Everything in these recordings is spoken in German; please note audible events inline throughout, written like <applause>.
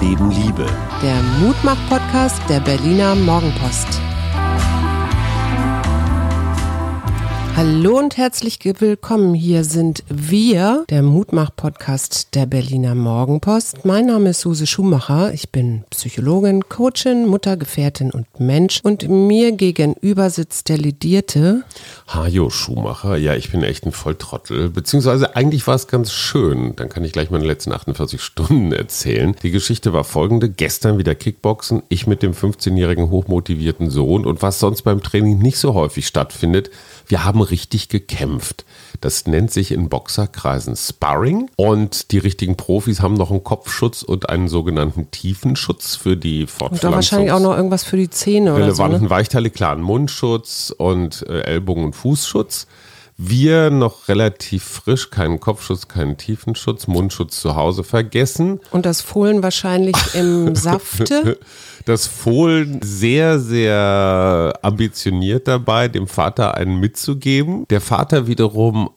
Leben Liebe. Der Mutmach-Podcast der Berliner Morgenpost. Hallo und herzlich willkommen. Hier sind wir, der Mutmach-Podcast der Berliner Morgenpost. Mein Name ist Suse Schumacher. Ich bin Psychologin, Coachin, Mutter, Gefährtin und Mensch. Und mir gegenüber sitzt der Lidierte. Hajo Schumacher. Ja, ich bin echt ein Volltrottel. Beziehungsweise eigentlich war es ganz schön. Dann kann ich gleich meine letzten 48 Stunden erzählen. Die Geschichte war folgende. Gestern wieder Kickboxen. Ich mit dem 15-jährigen hochmotivierten Sohn. Und was sonst beim Training nicht so häufig stattfindet, wir haben richtig gekämpft. Das nennt sich in Boxerkreisen Sparring und die richtigen Profis haben noch einen Kopfschutz und einen sogenannten Tiefenschutz für die Fortpflanzung. Und wahrscheinlich auch noch irgendwas für die Zähne oder Relevanten so. Ne? Weichteile, klar, einen Mundschutz und äh, Ellbogen- und Fußschutz. Wir noch relativ frisch, keinen Kopfschutz, keinen Tiefenschutz, Mundschutz zu Hause vergessen. Und das Fohlen wahrscheinlich im <laughs> Safte. Das Fohlen sehr, sehr ambitioniert dabei, dem Vater einen mitzugeben. Der Vater wiederum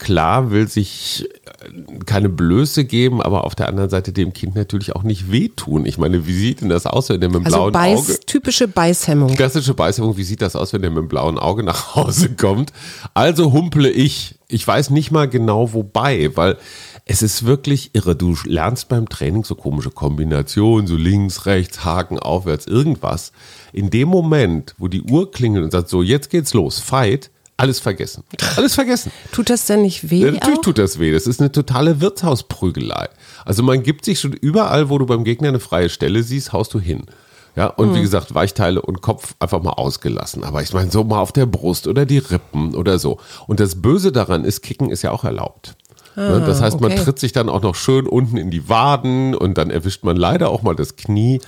klar will sich äh, keine Blöße geben, aber auf der anderen Seite dem Kind natürlich auch nicht wehtun. Ich meine, wie sieht denn das aus, wenn der mit dem Also blauen Beiß, Auge typische Beißhemmung. klassische Beißhemmung, wie sieht das aus, wenn der mit dem blauen Auge nach Hause <laughs> kommt? Also humple ich. Ich weiß nicht mal genau wobei, weil es ist wirklich irre. Du lernst beim Training so komische Kombinationen, so links, rechts, Haken, aufwärts, irgendwas. In dem Moment, wo die Uhr klingelt und sagt, so, jetzt geht's los, Fight, alles vergessen. Alles vergessen. Tut das denn nicht weh? Ja, natürlich auch? tut das weh. Das ist eine totale Wirtshausprügelei. Also man gibt sich schon überall, wo du beim Gegner eine freie Stelle siehst, haust du hin. Ja, und Mhm. wie gesagt, Weichteile und Kopf einfach mal ausgelassen. Aber ich meine, so mal auf der Brust oder die Rippen oder so. Und das Böse daran ist, Kicken ist ja auch erlaubt. Ne, das heißt, man Ah, okay. tritt sich dann auch noch schön unten in die Waden und dann erwischt man leider auch mal das Knie.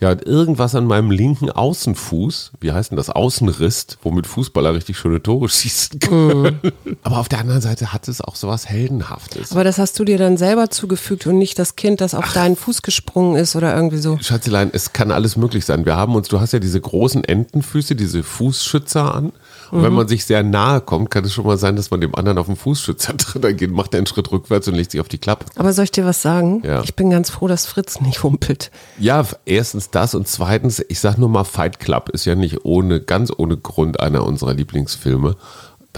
Ja, irgendwas an meinem linken Außenfuß, wie heißt denn das, Außenriss, womit Fußballer richtig schöne Tore <laughs> schießen können. Aber auf der anderen Seite hat es auch sowas Heldenhaftes. Aber das hast du dir dann selber zugefügt und nicht das Kind, das auf deinen Fuß gesprungen ist oder irgendwie so. Schatzelein, es kann alles möglich sein. Wir haben uns, du hast ja diese großen Entenfüße, diese Fußschützer an. Und Mhm. wenn man sich sehr nahe kommt, kann es schon mal sein, dass man dem anderen auf den Fußschützer <laughs> tritt. Dann geht, macht er einen Schritt rückwärts und legt sich auf die Klappe. Aber soll ich dir was sagen? Ja. Ich bin ganz froh, dass Fritz nicht humpelt. Ja, erstens das und zweitens, ich sag nur mal, Fight Club ist ja nicht ohne, ganz ohne Grund einer unserer Lieblingsfilme.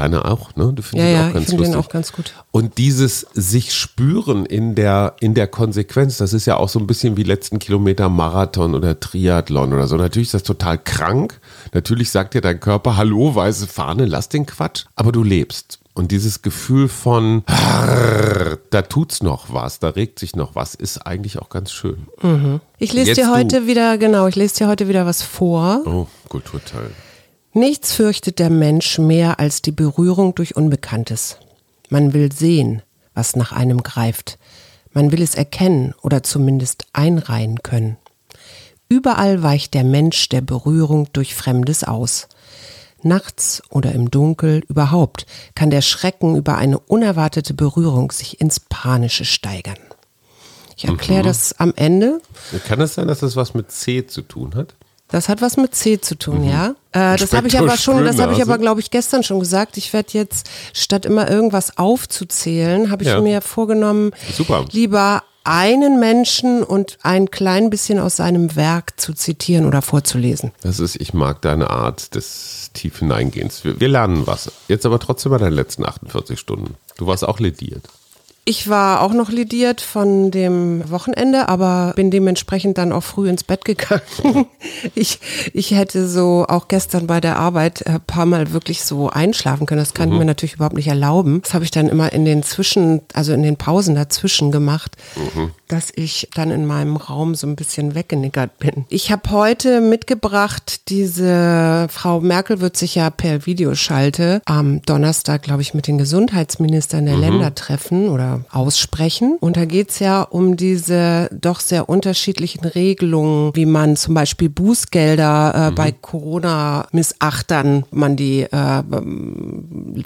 Deine auch, ne? Du findest Ja, ihn ja, auch ich ganz den lustig. auch ganz gut. Und dieses sich spüren in der, in der Konsequenz, das ist ja auch so ein bisschen wie letzten Kilometer Marathon oder Triathlon oder so. Natürlich ist das total krank. Natürlich sagt dir dein Körper, hallo, weiße Fahne, lass den Quatsch. Aber du lebst. Und dieses Gefühl von, "Arr, da tut's noch was, da regt sich noch was, ist eigentlich auch ganz schön. Ich lese Jetzt dir du. heute wieder, genau, ich lese dir heute wieder was vor. Oh, Kulturteil. Nichts fürchtet der Mensch mehr als die Berührung durch Unbekanntes. Man will sehen, was nach einem greift. Man will es erkennen oder zumindest einreihen können. Überall weicht der Mensch der Berührung durch Fremdes aus. Nachts oder im Dunkel überhaupt kann der Schrecken über eine unerwartete Berührung sich ins Panische steigern. Ich erkläre das am Ende. Kann es sein, dass das was mit C zu tun hat? Das hat was mit C zu tun, ja. Äh, das habe ich aber schon, das habe ich aber, glaube ich, gestern schon gesagt. Ich werde jetzt, statt immer irgendwas aufzuzählen, habe ich Ja. mir vorgenommen, Super. lieber einen Menschen und ein klein bisschen aus seinem Werk zu zitieren oder vorzulesen. Das ist, ich mag deine Art des tief hineingehens. Wir, wir lernen was. Jetzt aber trotzdem bei deinen letzten 48 Stunden. Du warst auch lediert. Ich war auch noch lidiert von dem Wochenende, aber bin dementsprechend dann auch früh ins Bett gegangen. <laughs> Ich, ich hätte so auch gestern bei der Arbeit ein paar Mal wirklich so einschlafen können. Das kann ich mir natürlich überhaupt nicht erlauben. Das habe ich dann immer in den Zwischen, also in den Pausen dazwischen gemacht, dass ich dann in meinem Raum so ein bisschen weggenickert bin. Ich habe heute mitgebracht, diese Frau Merkel wird sich ja per Videoschalte am Donnerstag, glaube ich, mit den Gesundheitsministern der Länder treffen oder aussprechen. Und da geht's ja um diese doch sehr unterschiedlichen Regelungen, wie man zum Beispiel Bußgelder äh, bei Corona-Missachtern, man die äh,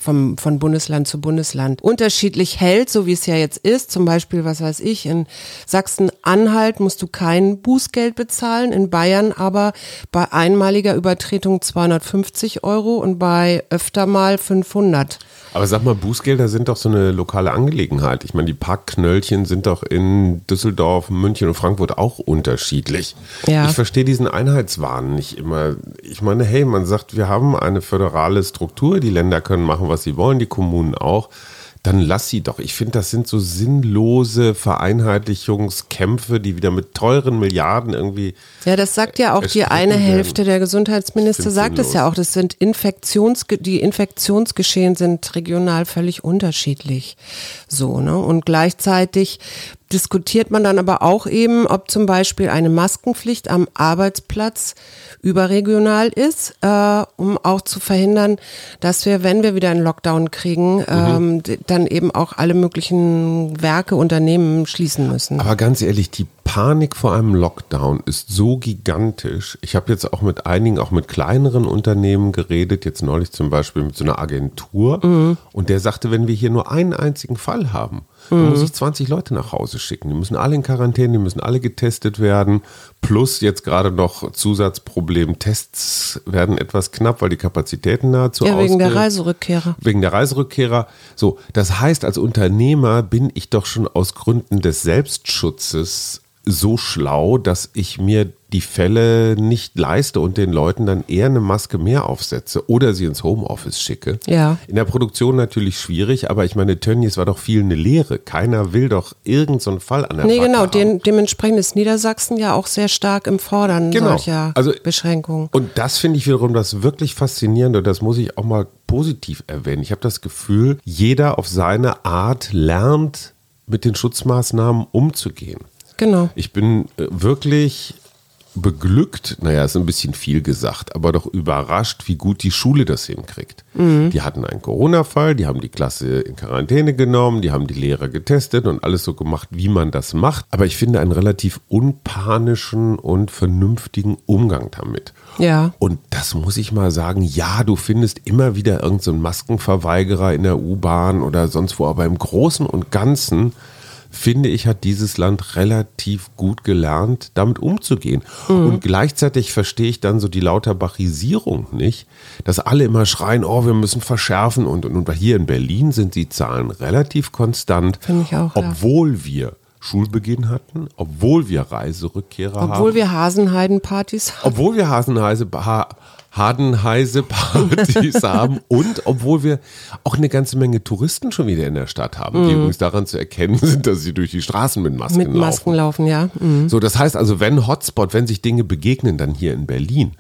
vom, von Bundesland zu Bundesland unterschiedlich hält, so wie es ja jetzt ist. Zum Beispiel, was weiß ich, in Sachsen-Anhalt musst du kein Bußgeld bezahlen, in Bayern aber bei einmaliger Übertretung 250 Euro und bei öfter mal 500. Aber sag mal, Bußgelder sind doch so eine lokale Angelegenheit. Ich meine, die Parkknöllchen sind doch in Düsseldorf, München und Frankfurt auch unterschiedlich. Ja. Ich verstehe diesen Einheitswahn nicht immer. Ich meine, hey, man sagt, wir haben eine föderale Struktur, die Länder können machen, was sie wollen, die Kommunen auch dann lass sie doch. Ich finde, das sind so sinnlose Vereinheitlichungskämpfe, die wieder mit teuren Milliarden irgendwie. Ja, das sagt ja auch die erstritten eine. Hälfte der Gesundheitsminister, sagt es ja auch. Das sind Infektions, die Infektionsgeschehen sind regional völlig unterschiedlich. So, ne? Und gleichzeitig diskutiert man dann aber auch eben, ob zum Beispiel eine Maskenpflicht am Arbeitsplatz überregional ist, äh, um auch zu verhindern, dass wir, wenn wir wieder einen Lockdown kriegen, ähm, d- dann eben auch alle möglichen Werke, Unternehmen schließen müssen. Aber ganz ehrlich, die Panik vor einem Lockdown ist so gigantisch. Ich habe jetzt auch mit einigen, auch mit kleineren Unternehmen geredet, jetzt neulich zum Beispiel mit so einer Agentur. Und der sagte, wenn wir hier nur einen einzigen Fall haben, dann muss ich 20 Leute nach Hause schicken. Die müssen alle in Quarantäne, die müssen alle getestet werden. Plus jetzt gerade noch Zusatzproblem, Tests werden etwas knapp, weil die Kapazitäten nahezu ja, wegen der Reiserückkehrer. wegen der Reiserückkehrer. So, das heißt, als Unternehmer bin ich doch schon aus Gründen des Selbstschutzes so schlau, dass ich mir die Fälle nicht leiste und den Leuten dann eher eine Maske mehr aufsetze oder sie ins Homeoffice schicke. Ja. In der Produktion natürlich schwierig, aber ich meine, Tönnies war doch viel eine Lehre. Keiner will doch irgendeinen so Fall an der Nee, Backe genau. Den, dementsprechend ist Niedersachsen ja auch sehr stark im Fordern Genau. solcher Also- Beschränkungen. Und das finde ich wiederum das wirklich Faszinierende, und das muss ich auch mal positiv erwähnen. Ich habe das Gefühl, jeder auf seine Art lernt, mit den Schutzmaßnahmen umzugehen. Genau. Ich bin äh, wirklich beglückt, naja, ist ein bisschen viel gesagt, aber doch überrascht, wie gut die Schule das hinkriegt. Die hatten einen Corona-Fall, die haben die Klasse in Quarantäne genommen, die haben die Lehrer getestet und alles so gemacht, wie man das macht. Aber ich finde einen relativ unpanischen und vernünftigen Umgang damit. Ja. Und das muss ich mal sagen, ja, du findest immer wieder irgendeinen so Maskenverweigerer in der U-Bahn oder sonst wo, aber im Großen und Ganzen finde ich, hat dieses Land relativ gut gelernt, damit umzugehen. Und gleichzeitig verstehe ich dann so die Lauterbachisierung nicht, dass alle immer schreien, oh, wir müssen verschärfen. Und, und, und hier in Berlin sind die Zahlen relativ konstant, Finde ich auch, ja. obwohl wir Schulbeginn hatten, obwohl wir Reiserückkehrer haben. Obwohl wir Hasenheiden-Partys haben. Obwohl wir Hasenheise, ha, Hadenheise-Partys <laughs> haben und obwohl wir auch eine ganze Menge Touristen schon wieder in der Stadt haben, die übrigens daran zu erkennen <laughs> sind, dass sie durch die Straßen mit Masken Mit Masken laufen, ja. Mhm. so, das heißt also, wenn Hotspot, wenn sich Dinge begegnen, dann hier in Berlin.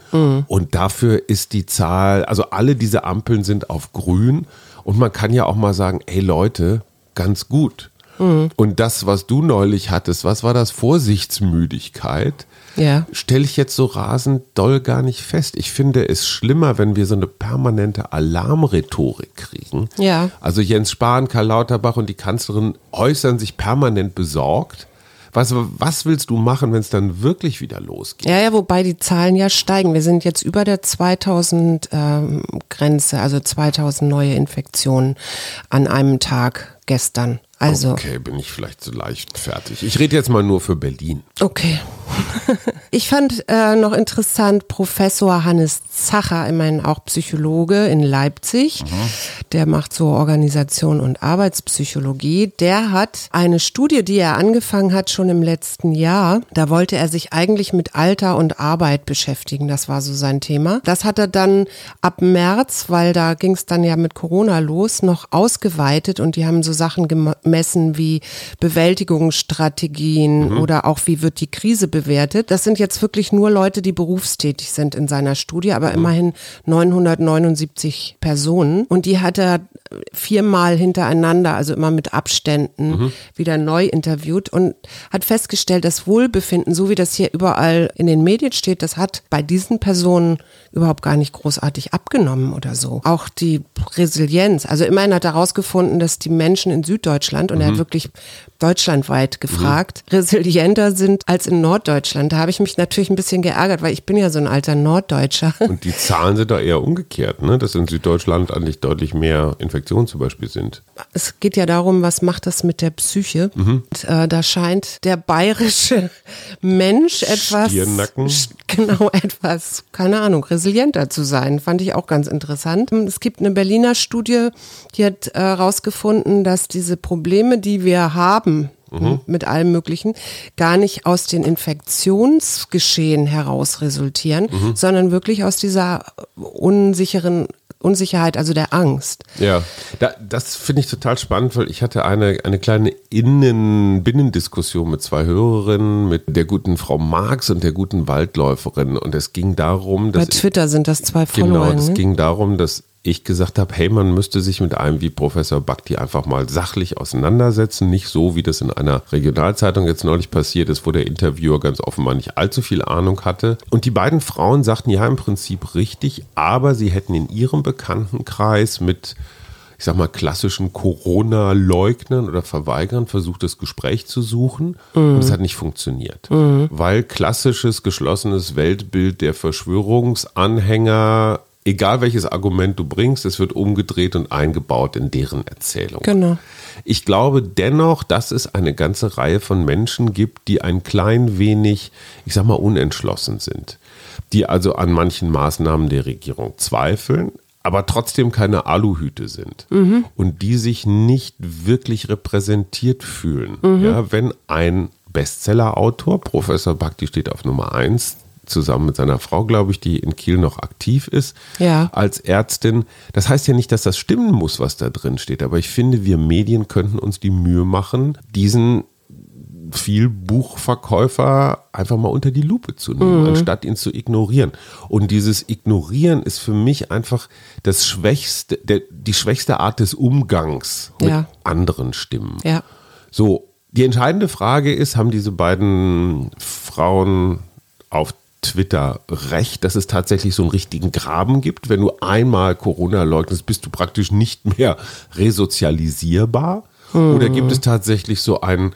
Und dafür ist die Zahl, also alle diese Ampeln sind auf grün. Und man kann ja auch mal sagen, ey Leute, ganz gut. Und das, was du neulich hattest, was war das? Vorsichtsmüdigkeit? Ja. Stelle ich jetzt so rasend doll gar nicht fest. Ich finde es schlimmer, wenn wir so eine permanente Alarmrhetorik kriegen. Ja. Also Jens Spahn, Karl Lauterbach und die Kanzlerin äußern sich permanent besorgt. Was, was willst du machen, wenn es dann wirklich wieder losgeht? Ja, ja, wobei die Zahlen ja steigen. Wir sind jetzt über der 2000 ähm, Grenze, also 2000 neue Infektionen an einem Tag gestern. Also, Okay, bin ich vielleicht so leicht fertig. Ich rede jetzt mal nur für Berlin. okay. <laughs> ich fand äh, noch interessant, Professor Hannes Zacher, immerhin auch Psychologe in Leipzig, der macht so Organisation und Arbeitspsychologie, der hat eine Studie, die er angefangen hat schon im letzten Jahr, da wollte er sich eigentlich mit Alter und Arbeit beschäftigen, das war so sein Thema. Das hat er dann ab März, weil da ging es dann ja mit Corona los, noch ausgeweitet und die haben so Sachen gemessen wie Bewältigungsstrategien oder auch wie wird die Krise bewertet. Das sind jetzt wirklich nur Leute, die berufstätig sind in seiner Studie, aber immerhin 979 Personen. Und die hat er viermal hintereinander, also immer mit Abständen, wieder neu interviewt und hat festgestellt, das Wohlbefinden, so wie das hier überall in den Medien steht, das hat bei diesen Personen überhaupt gar nicht großartig abgenommen oder so. Auch die Resilienz. Also immerhin hat er herausgefunden, dass die Menschen in Süddeutschland, und er hat wirklich deutschlandweit gefragt, resilienter sind als in Norddeutschland. Da habe ich mich natürlich ein bisschen geärgert, weil ich bin ja so ein alter Norddeutscher. Und die Zahlen sind da eher umgekehrt, ne? dass in Süddeutschland eigentlich deutlich mehr Infektionen Infektionen zum Beispiel sind. Es geht ja darum, was macht das mit der Psyche. Mhm. Und, äh, da scheint der bayerische Mensch etwas, Stirnnacken. genau <laughs> etwas, keine Ahnung, resilienter zu sein. Fand ich auch ganz interessant. Es gibt eine Berliner Studie, die hat herausgefunden, äh, dass diese Probleme, die wir haben, Mhm. mit allem Möglichen, gar nicht aus den Infektionsgeschehen heraus resultieren, Mhm. sondern wirklich aus dieser unsicheren Unsicherheit, also der Angst. Ja, da, das finde ich total spannend, weil ich hatte eine, eine kleine Innen-Binnendiskussion mit zwei Hörerinnen, mit der guten Frau Marx und der guten Waldläuferin. Und es ging darum, dass. Bei Twitter sind das zwei Genau, Follower. es ne? ging darum, dass ich gesagt habe, hey, man müsste sich mit einem wie Professor Bhakti einfach mal sachlich auseinandersetzen, nicht so, wie das in einer Regionalzeitung jetzt neulich passiert ist, wo der Interviewer ganz offenbar nicht allzu viel Ahnung hatte. Und die beiden Frauen sagten, ja, im Prinzip richtig, aber sie hätten in ihrem Bekanntenkreis mit ich sag mal, klassischen Corona-Leugnern oder Verweigern versucht, das Gespräch zu suchen. Und es hat nicht funktioniert. Weil klassisches, geschlossenes Weltbild der Verschwörungsanhänger, egal welches Argument du bringst, es wird umgedreht und eingebaut in deren Erzählung. Genau. Ich glaube dennoch, dass es eine ganze Reihe von Menschen gibt, die ein klein wenig, ich sag mal, unentschlossen sind. Die also an manchen Maßnahmen der Regierung zweifeln, aber trotzdem keine Aluhüte sind und die sich nicht wirklich repräsentiert fühlen. Ja, wenn ein Bestseller-Autor, Professor Bhakti steht auf Nummer eins, zusammen mit seiner Frau, glaube ich, die in Kiel noch aktiv ist, Ja. als Ärztin. Das heißt ja nicht, dass das stimmen muss, was da drin steht, aber ich finde, wir Medien könnten uns die Mühe machen, diesen viel Buchverkäufer einfach mal unter die Lupe zu nehmen, anstatt ihn zu ignorieren. Und dieses Ignorieren ist für mich einfach das schwächste, der, die schwächste Art des Umgangs mit Ja. anderen Stimmen. Ja. So, die entscheidende Frage ist, haben diese beiden Frauen auf Twitter recht, dass es tatsächlich so einen richtigen Graben gibt? Wenn du einmal Corona leugnest, bist du praktisch nicht mehr resozialisierbar? Oder gibt es tatsächlich so ein,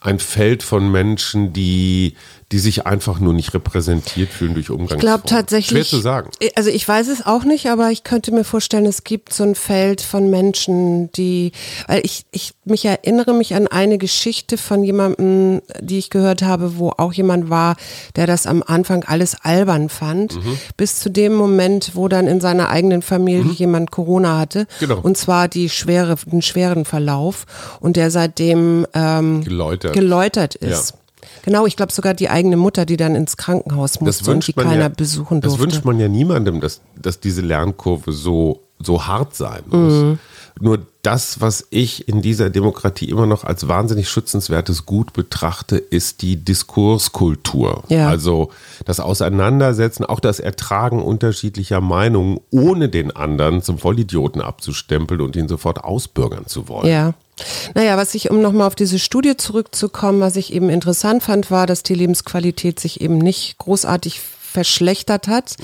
ein Feld von Menschen, die, die sich einfach nur nicht repräsentiert fühlen durch Umgangsformen? Ich glaube tatsächlich. Schwer zu sagen. Also ich weiß es auch nicht, aber ich könnte mir vorstellen, es gibt so ein Feld von Menschen, die, weil ich, ich mich erinnere mich an eine Geschichte von jemandem, die ich gehört habe, wo auch jemand war, der das am Anfang alles albern fand, Mhm. bis zu dem Moment, wo dann in seiner eigenen Familie jemand Corona hatte. Mhm. Genau. Und zwar die schwere, den schweren Verlauf und der seitdem ähm, Geläutert. geläutert ist. Genau, ich glaube sogar die eigene Mutter, die dann ins Krankenhaus musste das und wünscht die keiner ja, besuchen Das durfte. wünscht man ja niemandem, dass, dass diese Lernkurve so, so hart sein muss. Mhm. Nur das, was ich in dieser Demokratie immer noch als wahnsinnig schützenswertes Gut betrachte, ist die Diskurskultur. Ja. Also das Auseinandersetzen, auch das Ertragen unterschiedlicher Meinungen, ohne den anderen zum Vollidioten abzustempeln und ihn sofort ausbürgern zu wollen. Ja. Naja, was ich, um nochmal auf diese Studie zurückzukommen, was ich eben interessant fand, war, dass die Lebensqualität sich eben nicht großartig verschlechtert hat,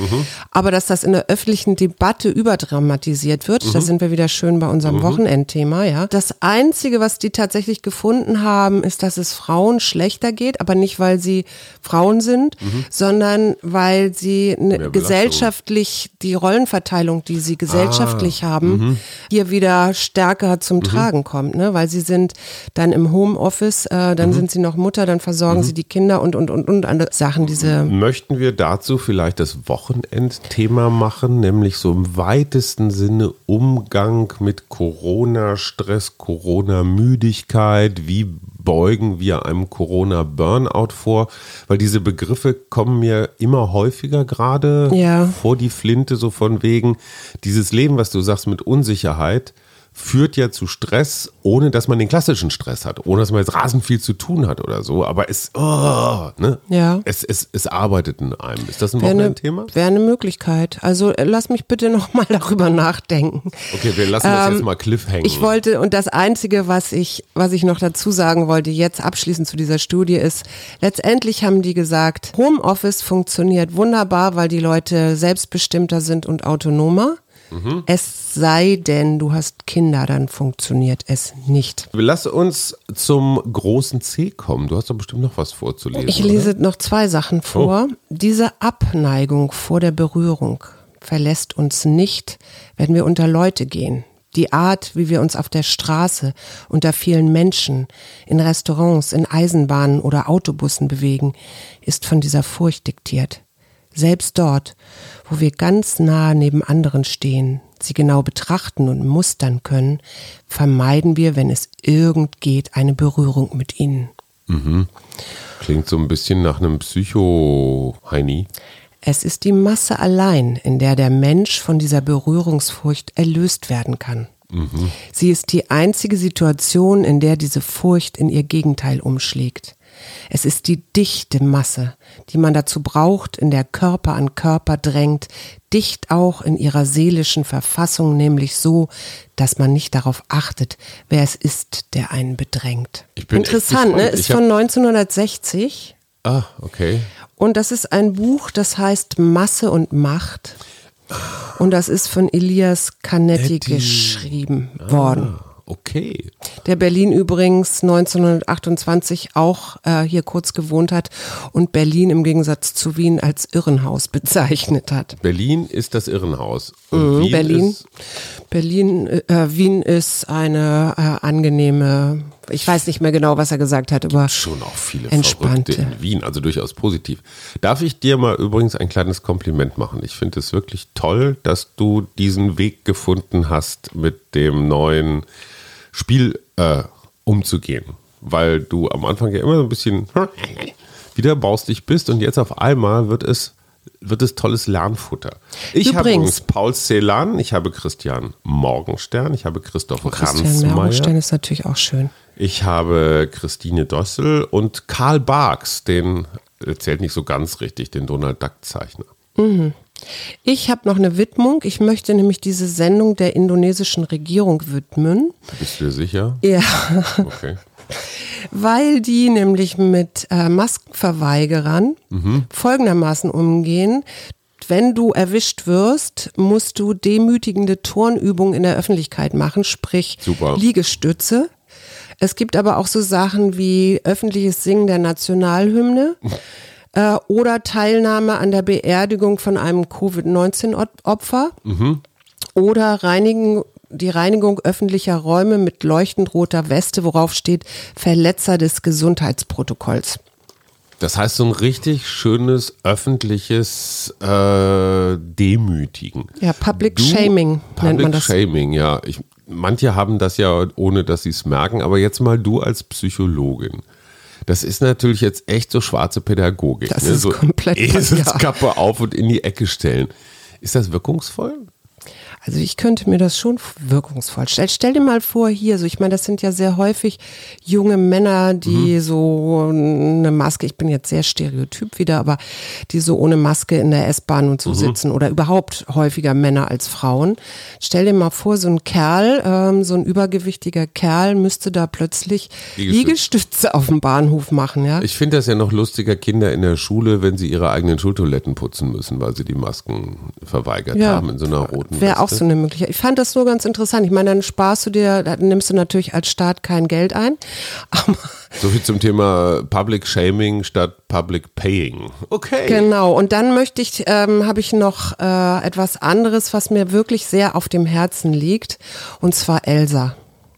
aber dass das in der öffentlichen Debatte überdramatisiert wird. Da sind wir wieder schön bei unserem Wochenendthema, ja. Das einzige, was die tatsächlich gefunden haben, ist, dass es Frauen schlechter geht, aber nicht, weil sie Frauen sind, sondern weil sie gesellschaftlich die Rollenverteilung, die sie gesellschaftlich haben, hier wieder stärker zum Tragen kommt, ne? Weil sie sind dann im Homeoffice, äh, dann sind sie noch Mutter, dann versorgen sie die Kinder und und und und andere Sachen, diese Möchten wir dazu vielleicht das Wochenendthema machen, nämlich so im weitesten Sinne Umgang mit Corona-Stress, Corona-Müdigkeit, wie beugen wir einem Corona-Burnout vor? Weil diese Begriffe kommen mir immer häufiger gerade Ja. vor die Flinte, so von wegen dieses Leben, was du sagst, mit Unsicherheit führt ja zu Stress, ohne dass man den klassischen Stress hat, ohne dass man jetzt rasend viel zu tun hat oder so, aber es, oh, ne? Ja. es, es, es arbeitet in einem. Ist das ein wäre Wochenendthema? wär eine Möglichkeit. Also äh, lass mich bitte noch mal <laughs> darüber nachdenken. Okay, wir lassen das jetzt mal cliff hängen. Ähm, Ich wollte, und das Einzige, was ich, was ich noch dazu sagen wollte, jetzt abschließend zu dieser Studie ist, letztendlich haben die gesagt, Homeoffice funktioniert wunderbar, weil die Leute selbstbestimmter sind und autonomer. Mhm. Es sei denn, du hast Kinder, dann funktioniert es nicht. Lass uns zum großen C kommen. Du hast doch bestimmt noch was vorzulesen. Ich oder? lese noch zwei Sachen vor. Diese Abneigung vor der Berührung verlässt uns nicht, wenn wir unter Leute gehen, Die Art, wie wir uns auf der Straße, unter vielen Menschen, in Restaurants, in Eisenbahnen oder Autobussen bewegen, ist von dieser Furcht diktiert. Selbst dort, wo wir ganz nah neben anderen stehen, sie genau betrachten und mustern können, vermeiden wir, wenn es irgend geht, eine Berührung mit ihnen. Mhm. Klingt so ein bisschen nach einem Psycho-Heini. Es ist die Masse allein, in der der Mensch von dieser Berührungsfurcht erlöst werden kann. Mhm. Sie ist die einzige Situation, in der diese Furcht in ihr Gegenteil umschlägt. Es ist die dichte Masse, die man dazu braucht, in der Körper an Körper drängt, dicht auch in ihrer seelischen Verfassung, nämlich so, dass man nicht darauf achtet, wer es ist, der einen bedrängt. Interessant, ne? Ist von 1960. Ah, okay. Und das ist ein Buch, das heißt Masse und Macht. Und das ist von Elias Canetti geschrieben ah. Okay. Der Berlin übrigens 1928 auch äh, hier kurz gewohnt hat und Berlin im Gegensatz zu Wien als Irrenhaus <laughs> bezeichnet hat. Berlin ist das Irrenhaus. Und mhm, Berlin, ist Berlin, äh, Wien ist eine äh, angenehme, ich weiß nicht mehr genau, was er gesagt hat, aber schon auch viele entspannte in Wien, also durchaus positiv. Darf ich dir mal übrigens ein kleines Kompliment machen? Ich finde es wirklich toll, dass du diesen Weg gefunden hast mit dem neuen Spiel äh, umzugehen. Weil du am Anfang ja immer so ein bisschen wieder baustig bist und jetzt auf einmal wird es, wird es tolles Lernfutter. Ich habe übrigens Paul Celan, ich habe Christian Morgenstern, ich habe Christoph oh, Christian Morgenstern ist natürlich auch schön. Ich habe Christine Dossel und Karl Barks, den erzählt nicht so ganz richtig, den Donald Duck Zeichner. Mhm. Ich habe noch eine Widmung. Ich möchte nämlich diese Sendung der indonesischen Regierung widmen. Bist du dir sicher? Ja. Okay. Weil die nämlich mit äh, Maskenverweigerern mhm. folgendermaßen umgehen. Wenn du erwischt wirst, musst du demütigende Turnübungen in der Öffentlichkeit machen, sprich Super. Liegestütze. Es gibt aber auch so Sachen wie öffentliches Singen der Nationalhymne. <laughs> äh, oder Teilnahme an der Beerdigung von einem Covid-19-Opfer mhm. oder reinigen die Reinigung öffentlicher Räume mit leuchtend roter Weste, worauf steht Verletzer des Gesundheitsprotokolls. Das heißt so ein richtig schönes öffentliches äh, Demütigen. Ja, Public du, Shaming Public nennt man das. Shaming, ja. Ich, manche haben das ja, ohne dass sie es merken, aber jetzt mal du als Psychologin. Das ist natürlich jetzt echt so schwarze Pädagogik. Das ne? ist so komplett Eselskappe auf und in die Ecke stellen. Ist das wirkungsvoll? Also ich könnte mir das schon wirkungsvoll stellen. Stell dir mal vor, hier, so ich meine, das sind ja sehr häufig junge Männer, die mhm. so eine Maske, ich bin jetzt sehr stereotyp wieder, aber die so ohne Maske in der S-Bahn und so mhm. sitzen oder überhaupt häufiger Männer als Frauen. Stell dir mal vor, so ein Kerl, ähm, so ein übergewichtiger Kerl müsste da plötzlich Liegestütze, Liegestütze auf dem Bahnhof machen, ja. Ich finde das ja noch lustiger, Kinder in der Schule, wenn sie ihre eigenen Schultoiletten putzen müssen, weil sie die Masken verweigert ja. haben in so einer roten Wäre auch so eine Möglichkeit. Ich fand das nur ganz interessant. Ich meine, dann sparst du dir, dann nimmst du natürlich als Staat kein Geld ein. <laughs> so viel zum Thema Public Shaming statt Public Paying. Okay. Genau. Und dann möchte ich, ähm, habe ich noch äh, etwas anderes, was mir wirklich sehr auf dem Herzen liegt. Und zwar Elsa.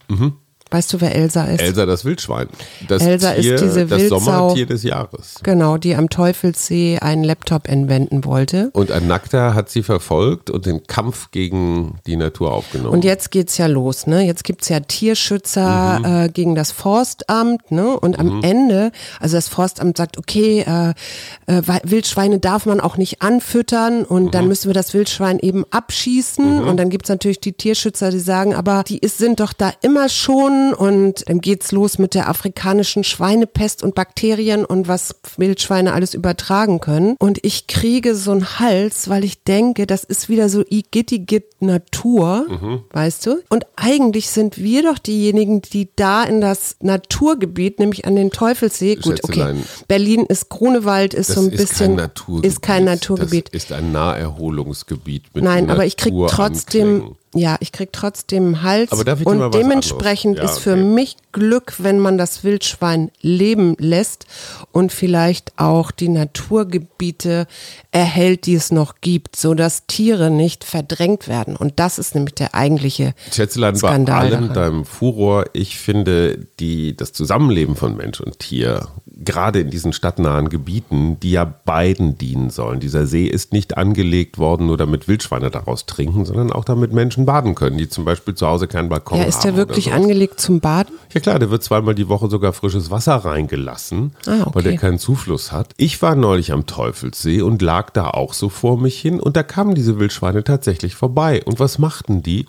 Mhm. Weißt du, wer Elsa ist? Elsa das Wildschwein. Das Elsa Tier, ist diese das Wildsau, Sommertier des Jahres. Genau, die am Teufelssee einen Laptop entwenden wollte. Und ein Nackter hat sie verfolgt und den Kampf gegen die Natur aufgenommen. Und jetzt geht's ja los, ne? Jetzt gibt's ja Tierschützer mhm. äh, gegen das Forstamt, ne? Und am mhm. Ende, also das Forstamt sagt, okay, äh, äh, Wildschweine darf man auch nicht anfüttern und mhm. dann müssen wir das Wildschwein eben abschießen. Mhm. Und dann gibt's natürlich die Tierschützer, die sagen, aber die ist, sind doch da immer schon und dann geht's los mit der afrikanischen Schweinepest und Bakterien und was Wildschweine alles übertragen können. Und ich kriege so einen Hals, weil ich denke, das ist wieder so Igitigit Natur, mhm. weißt du? Und eigentlich sind wir doch diejenigen, die da in das Naturgebiet, nämlich an den Teufelssee, gut, okay, Berlin ist Grunewald, ist so ein ist bisschen, kein ist kein Naturgebiet. Das ist ein Naherholungsgebiet mit Nein, aber ich kriege trotzdem, ja, ich krieg trotzdem Hals. Aber darf ich und mal was dementsprechend? Ja, ist für okay. mich Glück, wenn man das Wildschwein leben lässt und vielleicht auch die Naturgebiete erhält, die es noch gibt, so dass Tiere nicht verdrängt werden. Und das ist nämlich der eigentliche Schätzelein, bei Skandal allem daran. deinem Furor, ich finde die, das Zusammenleben von Mensch und Tier, gerade in diesen stadtnahen Gebieten, die ja beiden dienen sollen. Dieser See ist nicht angelegt worden, nur damit Wildschweine daraus trinken, sondern auch damit Menschen baden können, die zum Beispiel zu Hause keinen Balkon Ja, haben. ist der oder wirklich angelegt zum Baden? Ja klar, der wird zweimal die Woche sogar frisches Wasser reingelassen, Ah, okay. weil der keinen Zufluss hat. Ich war neulich am Teufelssee und lag da auch so vor mich hin und da kamen diese Wildschweine tatsächlich vorbei. Und was machten die?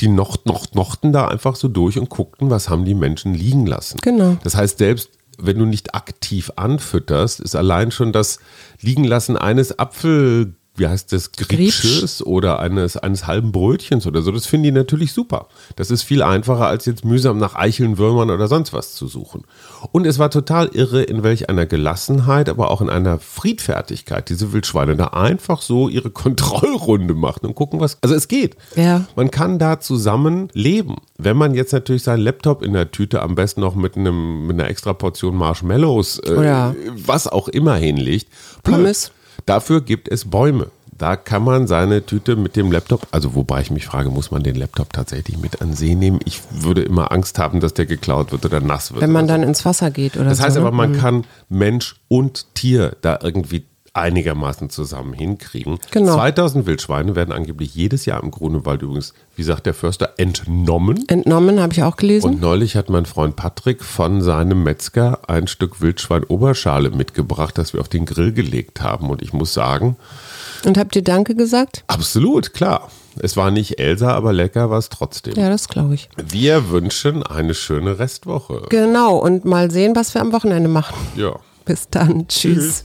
Die nocht, nocht, nochten da einfach so durch und guckten, was haben die Menschen liegen lassen. Genau. Das heißt, selbst wenn du nicht aktiv anfütterst, ist allein schon das Liegenlassen eines Apfel, wie heißt das, Grieksches oder eines, eines halben Brötchens oder so, das finden die natürlich super. Das ist viel einfacher, als jetzt mühsam nach Eicheln, Würmern oder sonst was zu suchen. Und es war total irre, in welch einer Gelassenheit, aber auch in einer Friedfertigkeit diese Wildschweine da einfach so ihre <laughs> Kontrollrunde machen und gucken, was. Also es geht. Ja. Man kann da zusammen leben. Wenn man jetzt natürlich seinen Laptop in der Tüte am besten noch mit, einem, mit einer extra Portion Marshmallows, äh, was auch immer hinlegt. blöd. Pommes. Dafür gibt es Bäume. Da kann man seine Tüte mit dem Laptop, also wobei ich mich frage, muss man den Laptop tatsächlich mit an See nehmen? Ich würde immer Angst haben, dass der geklaut wird oder nass wird. Wenn man so. dann ins Wasser geht oder Das so. heißt ne? aber, man kann Mensch und Tier da irgendwie einigermaßen zusammen hinkriegen. Genau. 2000 Wildschweine werden angeblich jedes Jahr im Grunewald übrigens, wie sagt der Förster, entnommen. Entnommen, habe ich auch gelesen. Und neulich hat mein Freund Patrick von seinem Metzger ein Stück Wildschwein-Oberschale mitgebracht, das wir auf den Grill gelegt haben. Und ich muss sagen, Und habt ihr Danke gesagt? absolut, klar. Es war nicht Elsa, aber lecker war es trotzdem. Ja, das glaube ich. Wir wünschen eine schöne Restwoche. Genau, und mal sehen, was wir am Wochenende machen. Ja. Bis dann. Tschüss.